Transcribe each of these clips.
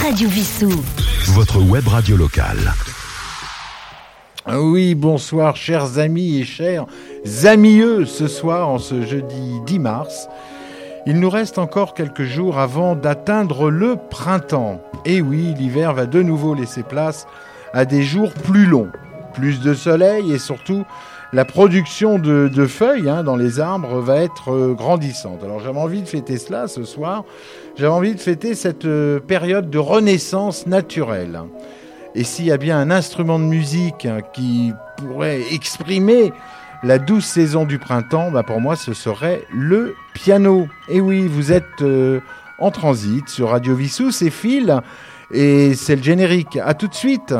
Radio Vissou. Votre web radio locale. Ah Oui, bonsoir chers amis et chers amieux ce soir en ce jeudi 10 mars. Il nous reste encore quelques jours avant d'atteindre le printemps. Et oui, l'hiver va de nouveau laisser place à des jours plus longs, plus de soleil et surtout la production de, feuilles hein, dans les arbres va être euh, grandissante. Alors j'avais envie de fêter cela ce soir. J'avais envie de fêter cette euh, période de renaissance naturelle. Et s'il y a bien un instrument de musique hein, qui pourrait exprimer la douce saison du printemps, bah pour moi ce serait le piano. Et oui, vous êtes euh, en transit sur Radio Vissou, c'est Phil et c'est le générique. À tout de suite.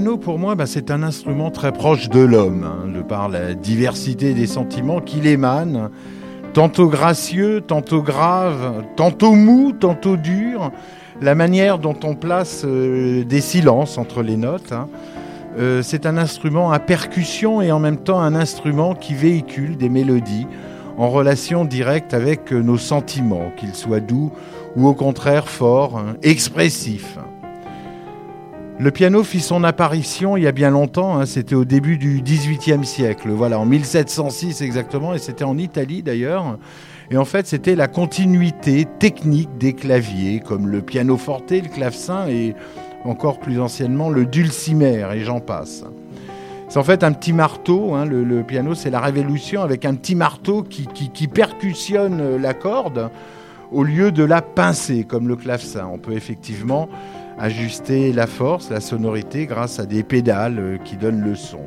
Piano, pour moi, bah, c'est un instrument très proche de l'homme, hein, de par la diversité des sentiments qu'il émane, tantôt gracieux, tantôt grave, tantôt mou, tantôt dur, la manière dont on place euh, des silences entre les notes. hein. Euh, c'est un instrument à percussion et en même temps un instrument qui véhicule des mélodies en relation directe avec euh, nos sentiments, qu'ils soient doux ou au contraire forts, hein, expressifs. Le piano fit son apparition il y a bien longtemps, hein, c'était au début du XVIIIe siècle, voilà, en 1706 exactement, et c'était en Italie d'ailleurs. Et en fait, c'était la continuité technique des claviers, comme le pianoforte, le clavecin et encore plus anciennement le dulcimer, et j'en passe. C'est en fait un petit marteau, hein, le, piano c'est la révolution avec un petit marteau qui- qui percussionne la corde au lieu de la pincer comme le clavecin. On peut effectivement ajuster la force, la sonorité grâce à des pédales euh, qui donnent le son.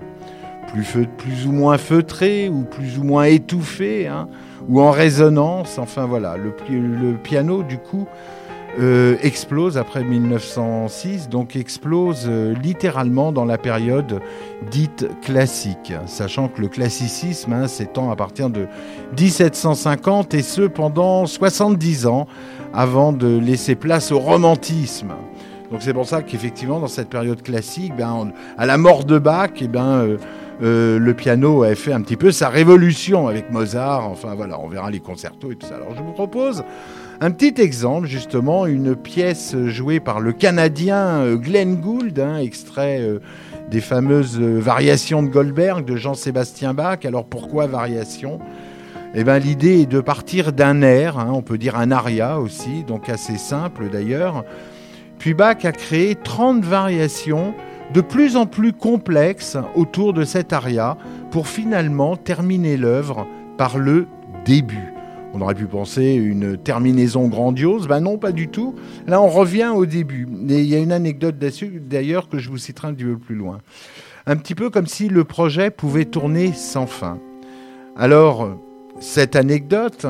Plus, feu- plus ou moins feutré ou plus ou moins étouffé, hein, ou en résonance. Enfin voilà, le, pi- le piano du coup euh, explose après 1906, donc explose euh, littéralement dans la période dite classique, sachant que le classicisme hein, s'étend à partir de 1750 et ce pendant 70 ans avant de laisser place au romantisme. Donc c'est pour ça qu'effectivement dans cette période classique, ben, à la mort de Bach, eh ben, euh, euh, le piano a fait un petit peu sa révolution avec Mozart. Enfin voilà, on verra les concertos et tout ça. Alors je vous propose un petit exemple, justement, une pièce jouée par le Canadien euh, Glenn Gould, hein, extrait des fameuses variations de Goldberg de Jean-Sébastien Bach. Alors pourquoi variation? Eh ben, L'idée est de partir d'un air, hein, on peut dire un aria aussi, donc assez simple d'ailleurs. Puis Bach a créé 30 variations de plus en plus complexes autour de cet aria pour finalement terminer l'œuvre par le début. On aurait pu penser une terminaison grandiose, ben non, pas du tout. Là, on revient au début. Et il y a une anecdote d'ailleurs, que je vous citerai un petit peu plus loin. Un petit peu comme si le projet pouvait tourner sans fin. Alors, cette anecdote,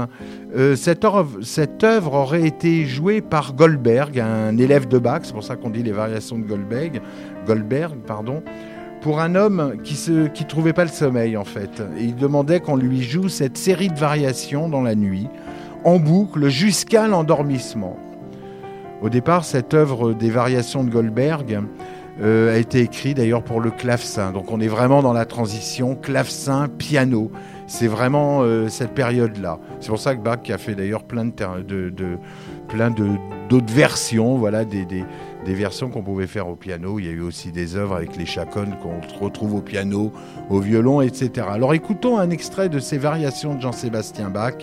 euh, cette, œuvre, aurait été jouée par Goldberg, un élève de Bach, c'est pour ça qu'on dit les variations de Goldberg, Goldberg, pardon, pour un homme qui ne qui trouvait pas le sommeil en fait. Il demandait qu'on lui joue cette série de variations dans la nuit, en boucle, jusqu'à l'endormissement. Au départ, cette œuvre des variations de Goldberg euh, a été écrite d'ailleurs pour le clavecin. Donc on est vraiment dans la transition clavecin-piano. C'est vraiment euh, cette période-là. C'est pour ça que Bach a fait d'ailleurs plein de, de, d'autres versions, voilà, des, des, des versions qu'on pouvait faire au piano. Il y a eu aussi des œuvres avec les chaconnes qu'on retrouve au piano, au violon, etc. Alors écoutons un extrait de ces variations de Jean-Sébastien Bach.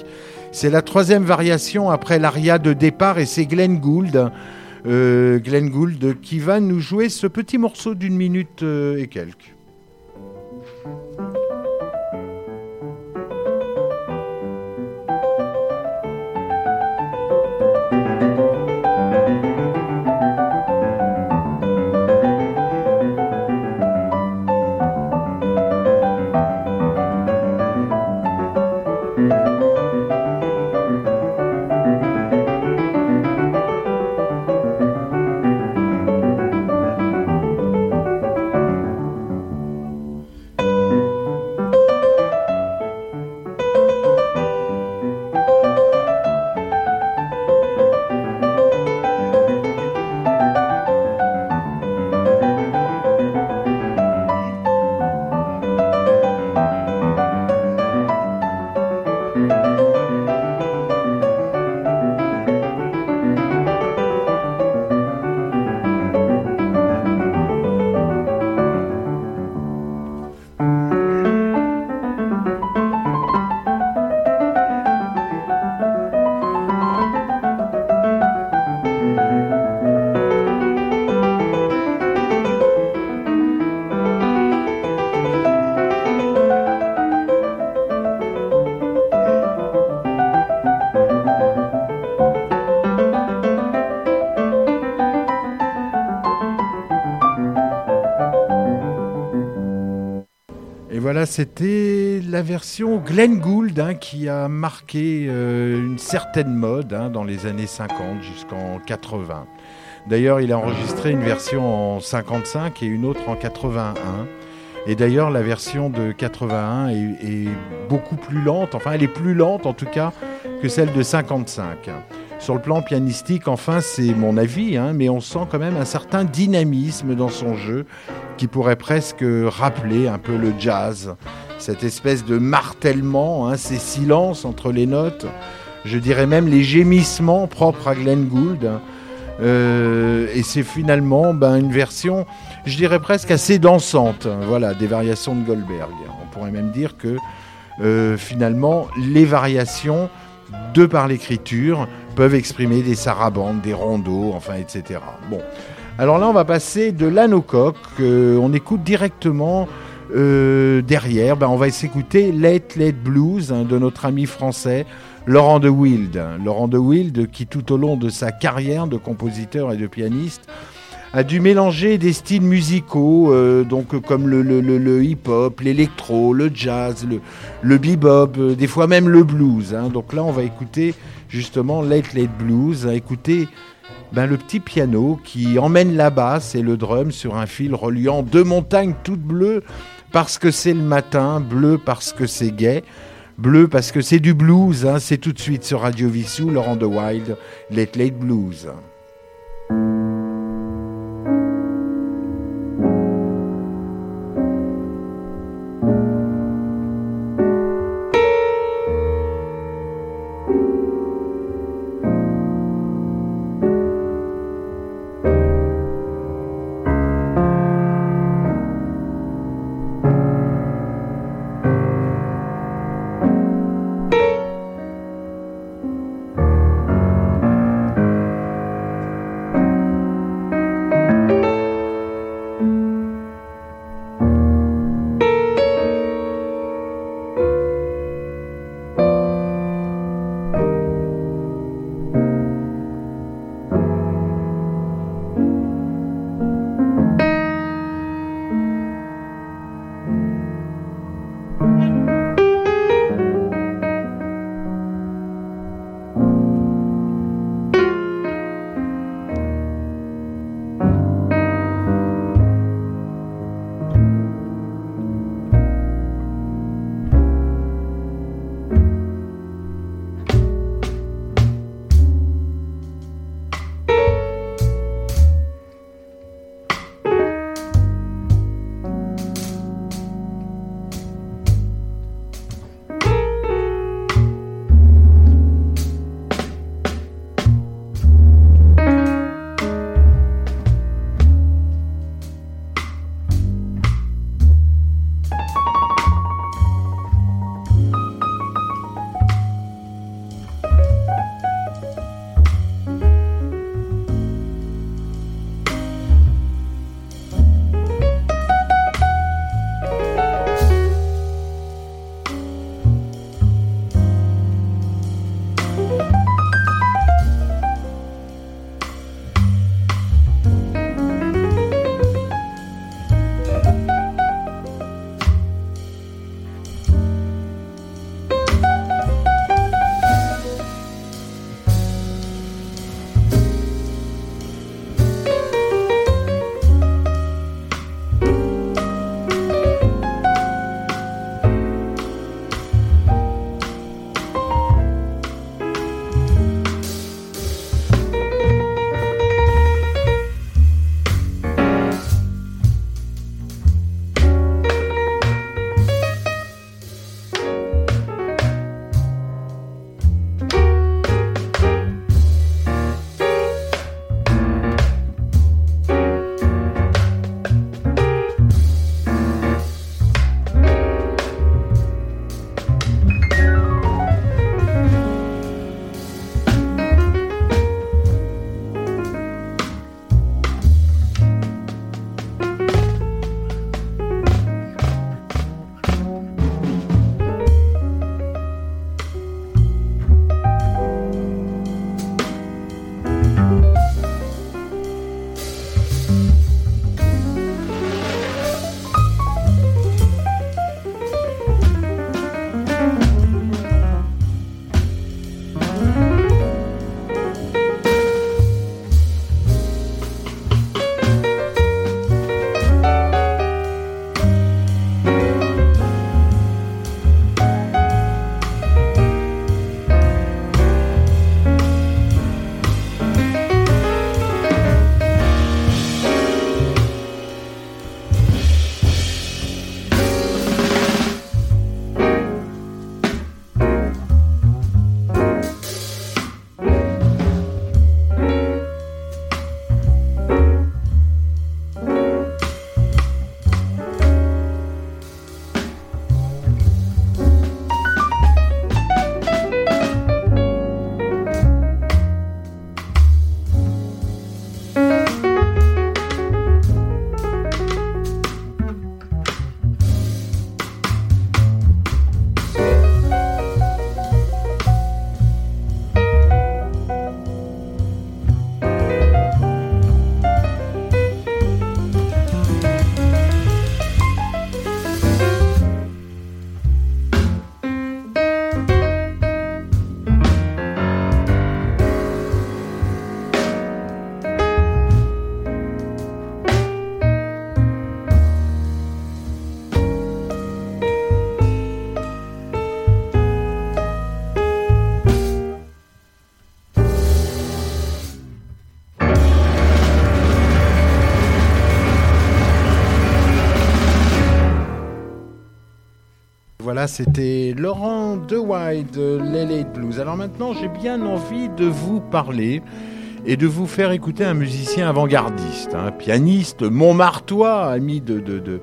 C'est la troisième variation après l'aria de départ et c'est Glenn Gould, euh, Glenn Gould qui va nous jouer ce petit morceau d'une minute euh, et quelques. C'était la version Glenn Gould hein, qui a marqué euh, une certaine mode hein, dans les années 50 jusqu'en 80. D'ailleurs, il a enregistré une version en 55 et une autre en 81. Et d'ailleurs, la version de 81 est, beaucoup plus lente, enfin elle est plus lente en tout cas que celle de 55. Sur le plan pianistique, enfin, c'est mon avis, hein, mais on sent quand même un certain dynamisme dans son jeu qui pourrait presque rappeler un peu le jazz. Cette espèce de martèlement, hein, ces silences entre les notes, je dirais même les gémissements propres à Glenn Gould. Euh, et c'est finalement ben, une version, je dirais presque assez dansante, voilà, des variations de Goldberg. On pourrait même dire que euh, finalement, les variations, de par l'écriture, peuvent exprimer des sarabandes, des rondeaux, enfin, etc. Bon. Alors là, on va passer de l'anocoque. Euh, on écoute directement euh, derrière. Ben, on va s'écouter Late Late Blues hein, de notre ami français Laurent de Wild. Laurent de Wild qui, tout au long de sa carrière de compositeur et de pianiste, a dû mélanger des styles musicaux, euh, donc comme le, le, le hip-hop, l'électro, le jazz, le, bebop, des fois même le blues. Hein. Donc là, on va écouter justement Late Late Blues, écouter ben, le petit piano qui emmène la basse et le drum sur un fil reliant deux montagnes toutes bleues parce que c'est le matin, bleu parce que c'est gay, bleu parce que c'est du blues. Hein. C'est tout de suite sur Radio Vissou, Laurent de Wild, Late Late Blues. C'était Laurent DeWide de Lele Blues. Alors maintenant, j'ai bien envie de vous parler et de vous faire écouter un musicien avant-gardiste, un pianiste montmartois, ami de, de,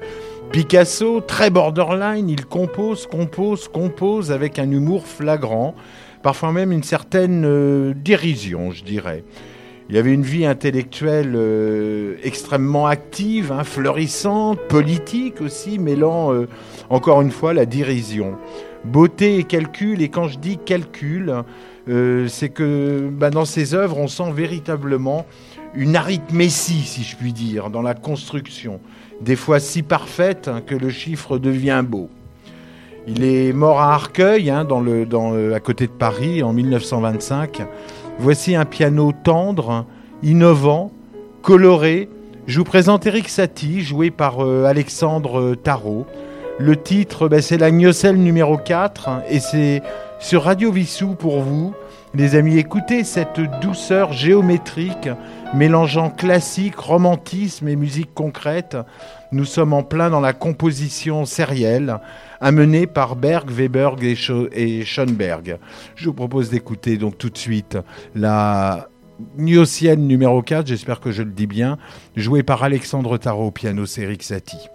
Picasso, très borderline. Il compose, compose, compose avec un humour flagrant, parfois même une certaine euh, dérision, je dirais. Il avait une vie intellectuelle euh, extrêmement active, hein, florissante, politique aussi, mêlant euh, encore une fois la dérision. Beauté et calcul, et quand je dis calcul, euh, c'est que bah, dans ses œuvres, on sent véritablement une arithmétie, si je puis dire, dans la construction, des fois si parfaite hein, que le chiffre devient beau. Il est mort à Arcueil, hein, à côté de Paris, en 1925. Voici un piano tendre, innovant, coloré. Je vous présente Eric Satie, joué par euh, Alexandre Tarot. Le titre, ben, c'est la Gnossel numéro 4 et c'est sur Radio Vissou pour vous. Les amis, écoutez cette douceur géométrique mélangeant classique, romantisme et musique concrète. Nous sommes en plein dans la composition sérielle amenée par Berg, Weber et Schoenberg. Je vous propose d'écouter donc tout de suite la Gnossienne numéro 4, j'espère que je le dis bien, jouée par Alexandre Tarot au piano, c'est Eric Satie.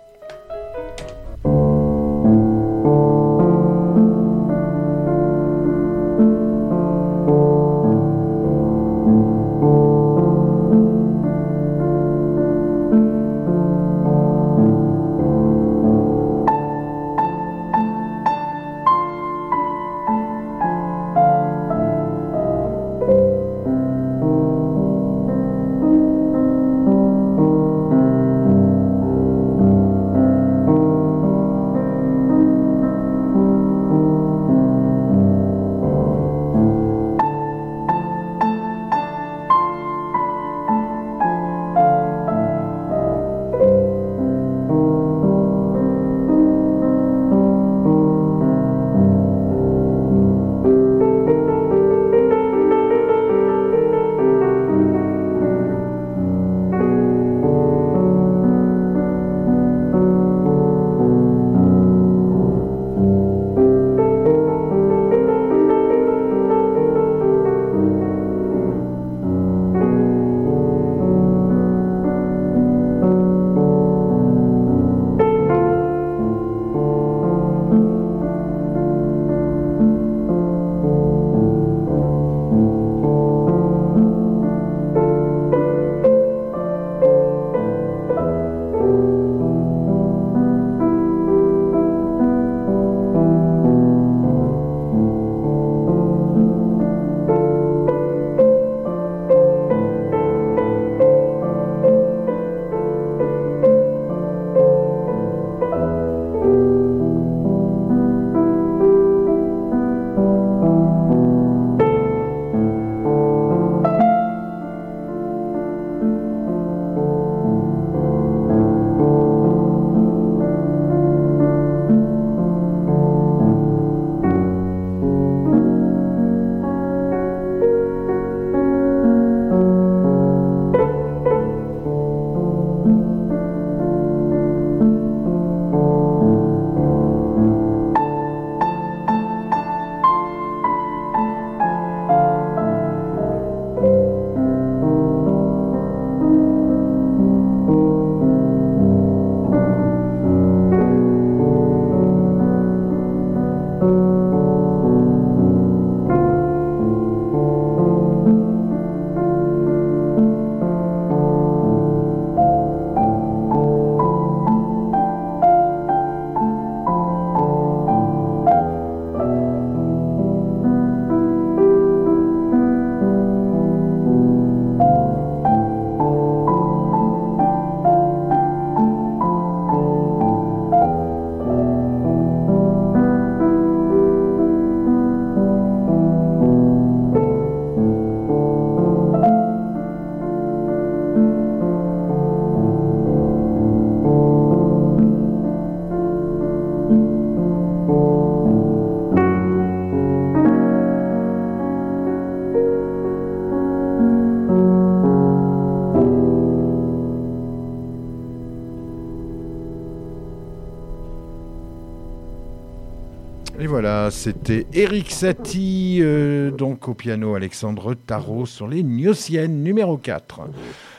C'était Eric Satie, euh, donc au piano Alexandre Tarot sur les Gnossiennes numéro 4.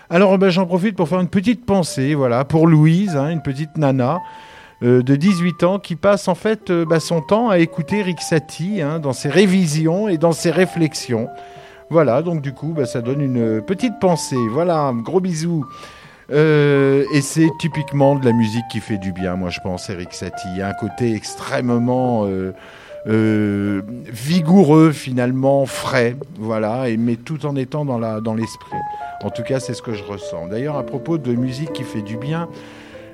Alors ben, j'en profite pour faire une petite pensée, voilà, pour Louise, hein, une petite nana euh, de 18 ans qui passe en fait euh, bah, son temps à écouter Eric Satie hein, dans ses révisions et dans ses réflexions. Voilà, donc du coup, bah, ça donne une petite pensée. Voilà, gros bisous. Et c'est typiquement de la musique qui fait du bien, moi je pense, Eric Satie. Il y a un côté extrêmement euh, vigoureux, finalement, frais, voilà, et, mais tout en étant dans, la, dans l'esprit. En tout cas, c'est ce que je ressens. D'ailleurs, à propos de musique qui fait du bien,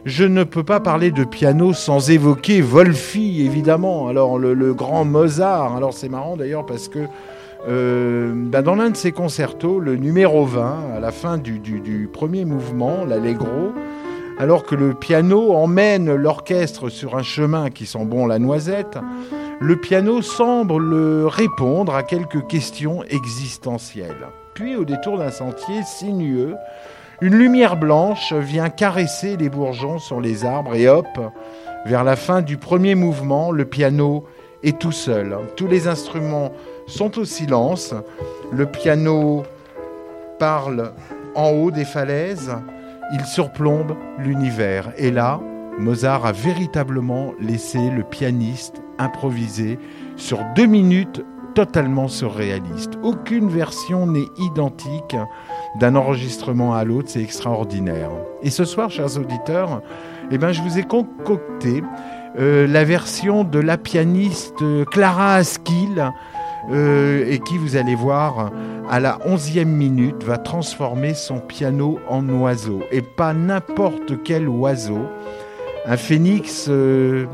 je ne peux pas parler de piano sans évoquer Wolfi, évidemment. Alors, le, grand Mozart. Alors, c'est marrant d'ailleurs parce que euh, ben, dans l'un de ses concertos, le numéro 20, à la fin du, premier mouvement, l'allegro, alors que le piano emmène l'orchestre sur un chemin qui sent bon la noisette, le piano semble répondre à quelques questions existentielles. Puis, au détour d'un sentier sinueux, une lumière blanche vient caresser les bourgeons sur les arbres et hop, vers la fin du premier mouvement, le piano est tout seul. Tous les instruments sont au silence. Le piano parle en haut des falaises. Il surplombe l'univers. Et là, Mozart a véritablement laissé le pianiste improviser sur deux minutes totalement surréalistes. Aucune version n'est identique d'un enregistrement à l'autre, c'est extraordinaire. Et ce soir, chers auditeurs, eh ben, je vous ai concocté euh, la version de la pianiste Clara Askill euh, et qui, vous allez voir, à la onzième minute, va transformer son piano en oiseau. Et pas n'importe quel oiseau. Un phénix euh,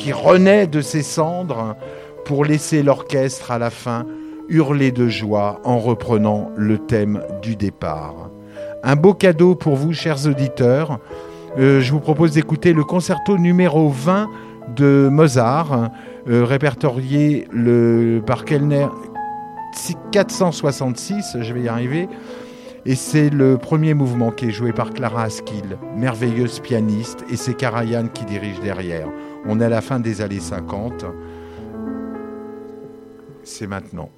qui renaît de ses cendres pour laisser l'orchestre à la fin hurler de joie en reprenant le thème du départ. Un beau cadeau pour vous, chers auditeurs. Euh, je vous propose d'écouter le concerto numéro 20 de Mozart, euh, répertorié par Kellner 466, je vais y arriver. Et c'est le premier mouvement qui est joué par Clara Askill, merveilleuse pianiste, et c'est Karajan qui dirige derrière. On est à la fin des années 50. C'est maintenant.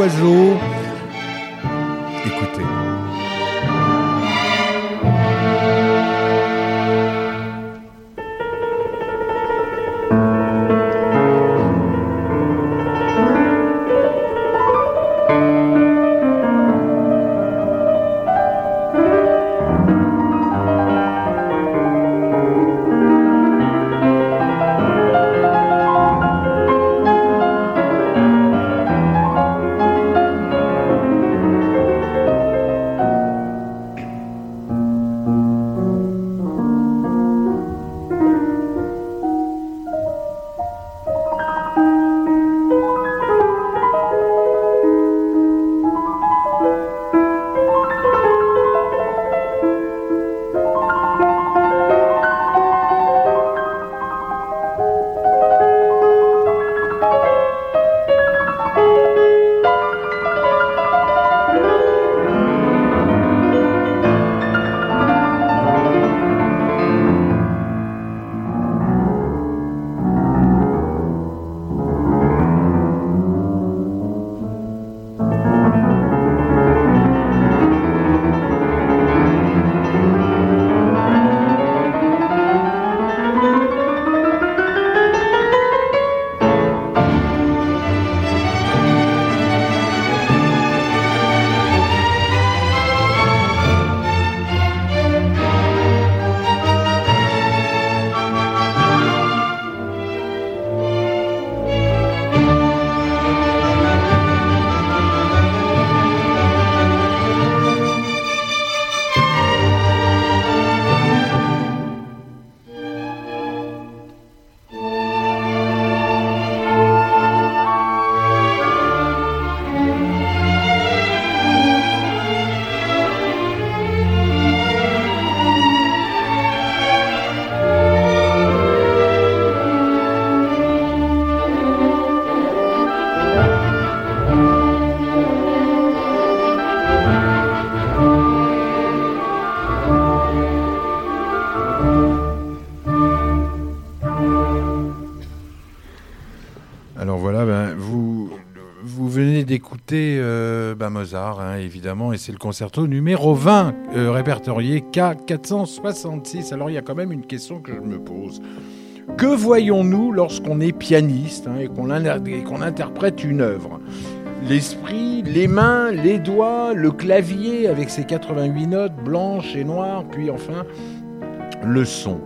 oiseau. Évidemment, et c'est le concerto numéro 20, euh, répertorié K466. Alors il y a quand même une question que je me pose. Que voyons-nous lorsqu'on est pianiste hein, et qu'on interprète une œuvre? L'esprit, les mains, les doigts, le clavier avec ses 88 notes blanches et noires, puis enfin le son,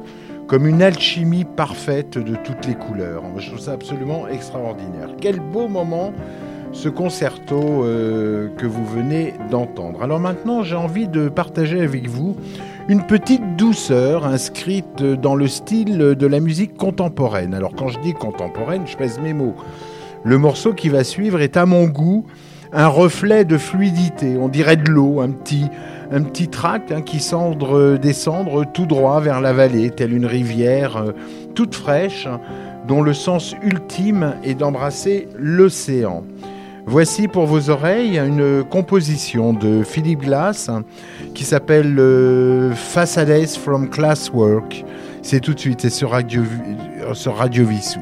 comme une alchimie parfaite de toutes les couleurs. Je trouve ça absolument extraordinaire. Quel beau moment ce concerto euh, que vous venez d'entendre. Alors maintenant, j'ai envie de partager avec vous une petite douceur inscrite dans le style de la musique contemporaine. Alors quand je dis contemporaine, je pèse mes mots. Le morceau qui va suivre est à mon goût un reflet de fluidité, on dirait de l'eau, un petit, un tract hein, qui semble descendre tout droit vers la vallée, telle une rivière euh, toute fraîche, dont le sens ultime est d'embrasser l'océan. Voici pour vos oreilles une composition de Philippe Glass qui s'appelle euh, Facades from Classwork. C'est tout de suite, sur Radio, sur Radio Vissou.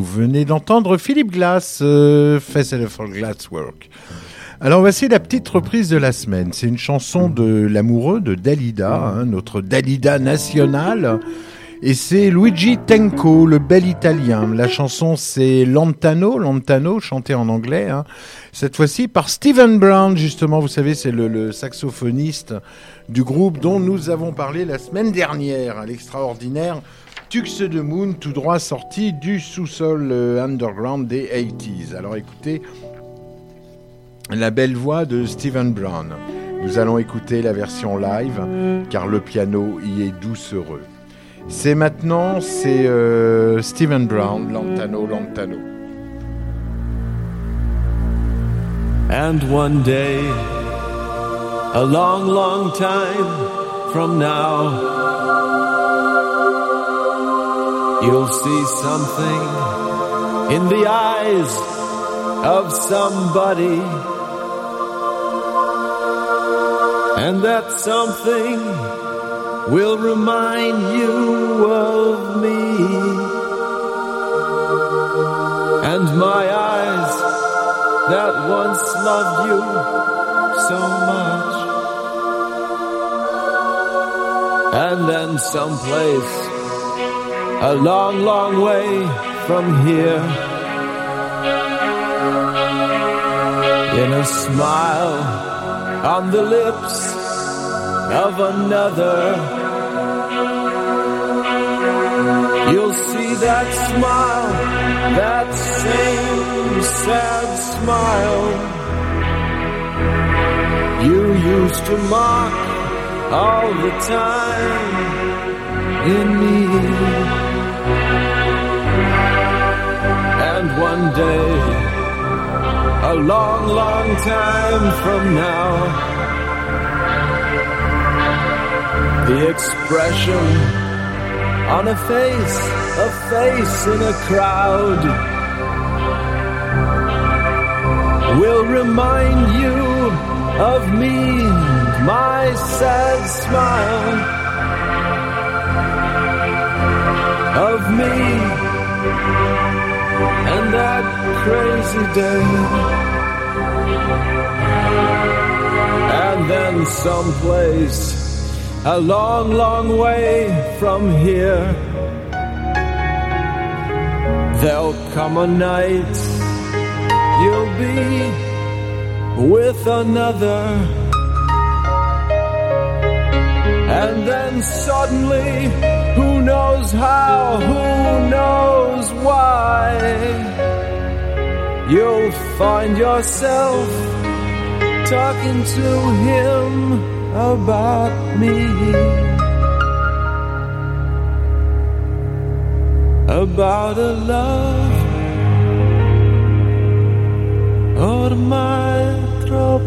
Vous venez d'entendre Philippe Glass, euh, Festival for Glasswork. Alors voici la petite reprise de la semaine. C'est une chanson de l'amoureux de Dalida, hein, notre Dalida nationale. Et c'est Luigi Tenco, le bel italien. La chanson c'est Lantano, Lantano, chanté en anglais. Hein. Cette fois-ci par Stephen Brown, justement, vous savez, c'est le, saxophoniste du groupe dont nous avons parlé la semaine dernière, l'extraordinaire Tux de Moon, tout droit sorti du sous-sol euh, underground des 80s. Alors écoutez, la belle voix de Stephen Brown. Nous allons écouter la version live car le piano y est doucereux. C'est maintenant, c'est euh, Stephen Brown, Lantano, Lantano. And one day, a long, long time from now, you'll see something in the eyes of somebody. And that something will remind you of me. And my eyes that once loved you so much. And then someplace a long, long way from here. In a smile on the lips of another. You'll see that smile, that same sad smile. You used to mock all the time in me. And one day, a long, long time from now, the expression on a face, a face in a crowd will remind you of me, my sad smile, of me and that crazy day. And then someplace a long, long way from here. There'll come a night you'll be with another. And then suddenly, who knows how, who knows why, you'll find yourself talking to him about me. About a love ormai troppo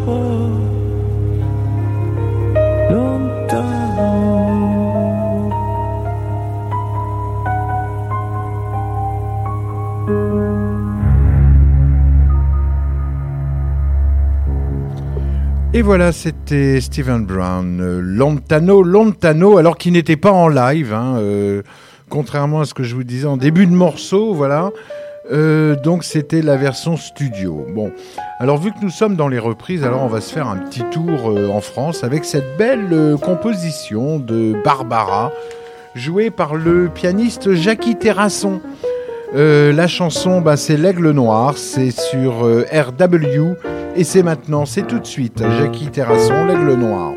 voilà, c'était Stephen Brown, euh, Lontano, Lontano, alors qu'il n'était pas en live, hein, euh, contrairement à ce que je vous disais en début de morceau, voilà. Euh, donc c'était la version studio. Bon, alors vu que nous sommes dans les reprises, alors on va se faire un petit tour en France avec cette belle composition de Barbara, jouée par le pianiste Jackie Terrasson. la chanson, bah, c'est L'Aigle Noir, c'est sur RW. Et c'est maintenant, c'est tout de suite, Jackie Terrasson, l'aigle noir.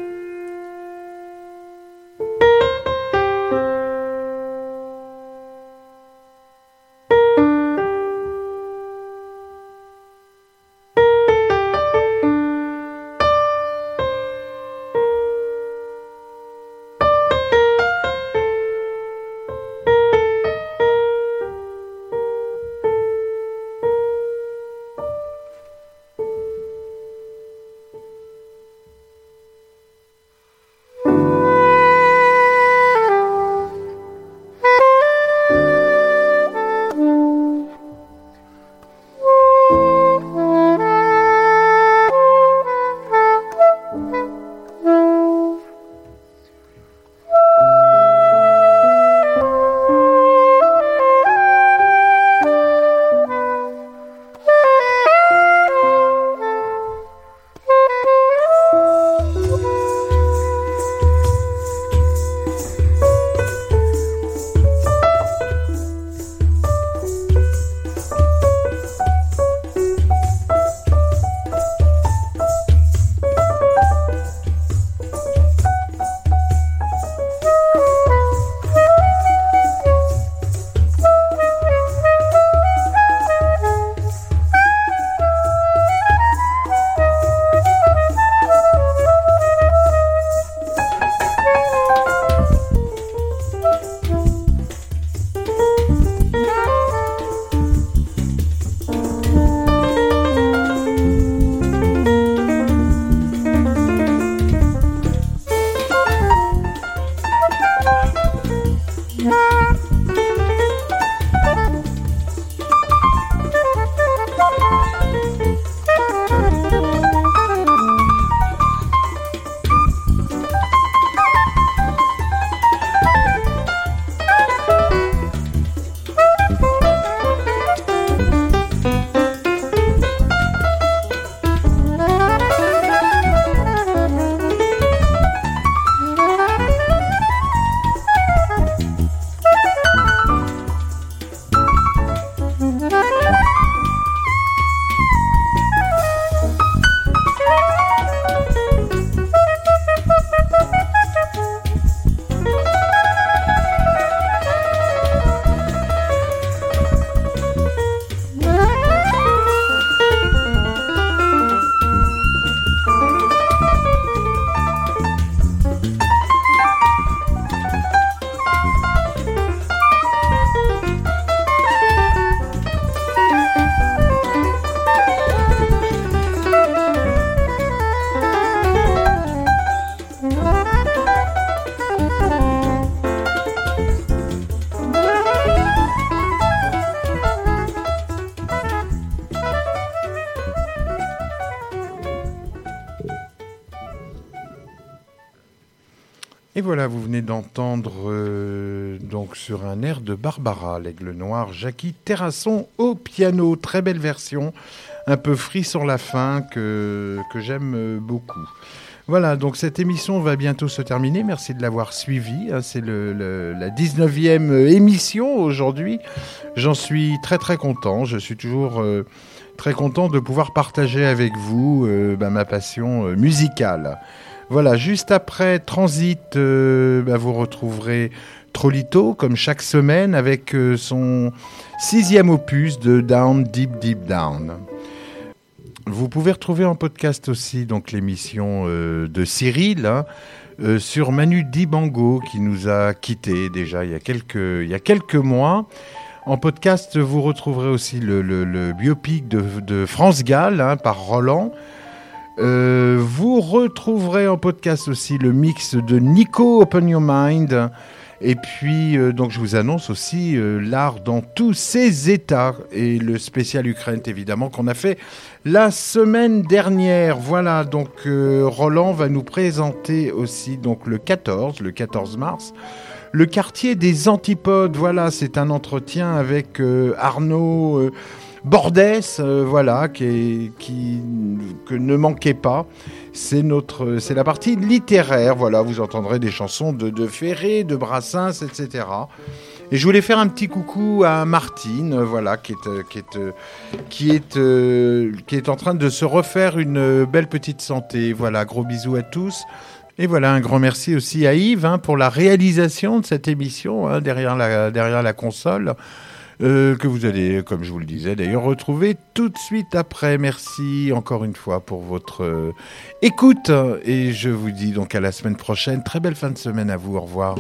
Voilà, vous venez d'entendre euh, donc sur un air de Barbara, l'aigle noir, Jackie Terrasson au piano. Très belle version, un peu free sur la fin que, que j'aime beaucoup. Voilà, donc cette émission va bientôt se terminer. Merci de l'avoir suivie. Hein. C'est la 19e émission aujourd'hui. J'en suis très très content. Je suis toujours euh, très content de pouvoir partager avec vous euh, bah, ma passion euh, musicale. Voilà, juste après Transit, euh, bah, vous retrouverez Trolito, comme chaque semaine, avec euh, son sixième opus de Down, Deep, Deep Down. Vous pouvez retrouver en podcast aussi donc l'émission euh, de Cyril hein, sur Manu Dibango qui nous a quittés déjà il y a quelques, mois. En podcast, vous retrouverez aussi le, biopic de, de France Gall hein, par Roland. Euh, vous retrouverez en podcast aussi le mix de Nico Open Your Mind. Et puis, euh, donc, je vous annonce aussi euh, l'art dans tous ses états et le spécial Ukraine, évidemment, qu'on a fait la semaine dernière. Voilà, donc, Roland va nous présenter aussi, donc, le 14, le 14 mars, le quartier des Antipodes. Voilà, c'est un entretien avec Arnaud. Bordès, euh, voilà, qui, que ne manquez pas. C'est notre, c'est la partie littéraire. Voilà, vous entendrez des chansons de, de Ferré, de Brassens, etc. Et je voulais faire un petit coucou à Martine, voilà, qui est, euh, qui est, euh, qui est, qui est en train de se refaire une belle petite santé. Voilà, gros bisous à tous. Et voilà, un grand merci aussi à Yves hein, pour la réalisation de cette émission hein, derrière, la, derrière la console. Euh, que vous allez, comme je vous le disais, d'ailleurs retrouver tout de suite après. Merci encore une fois pour votre euh, écoute et je vous dis donc à la semaine prochaine. Très belle fin de semaine à vous. Au revoir.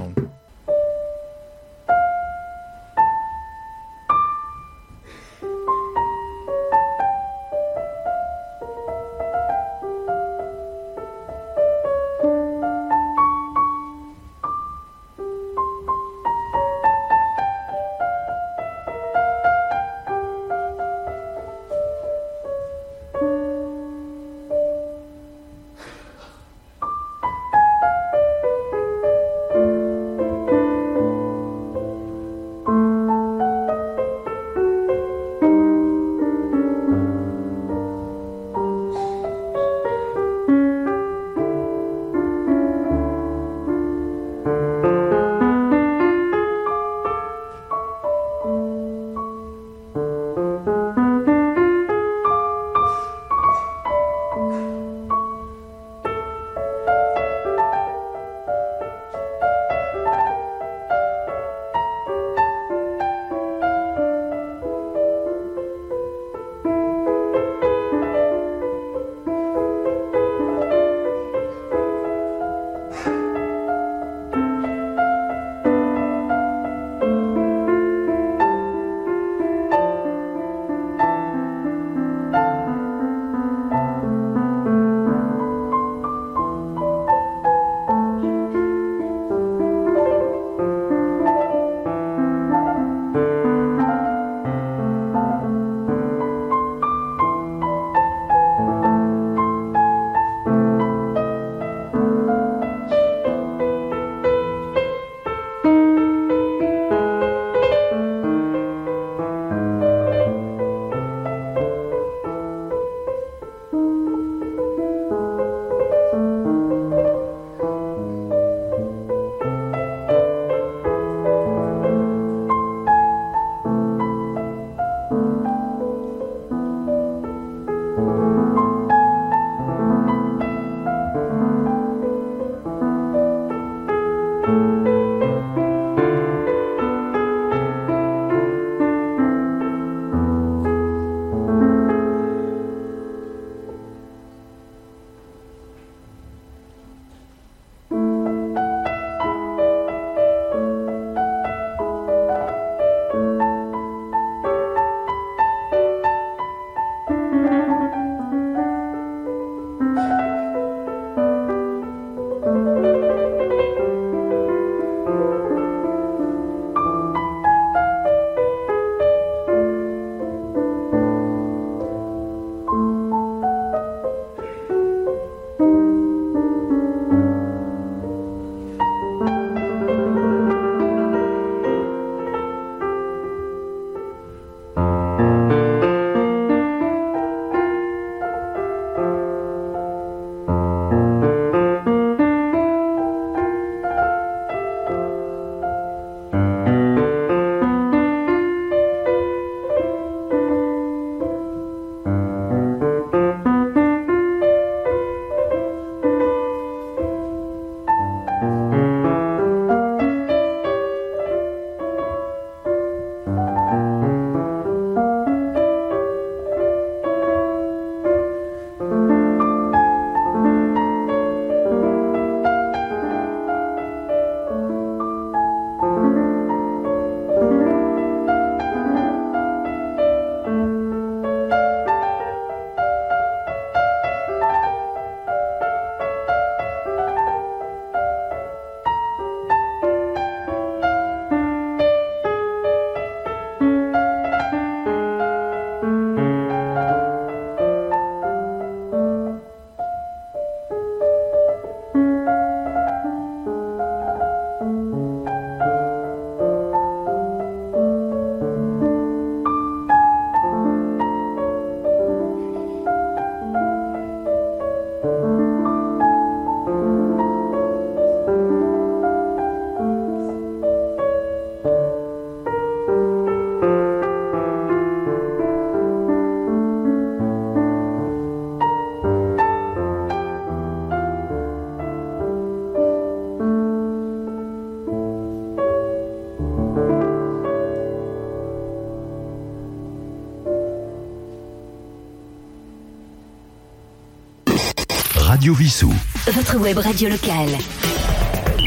Radio Vissou. Votre web radio locale.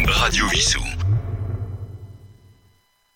Radio Vissou.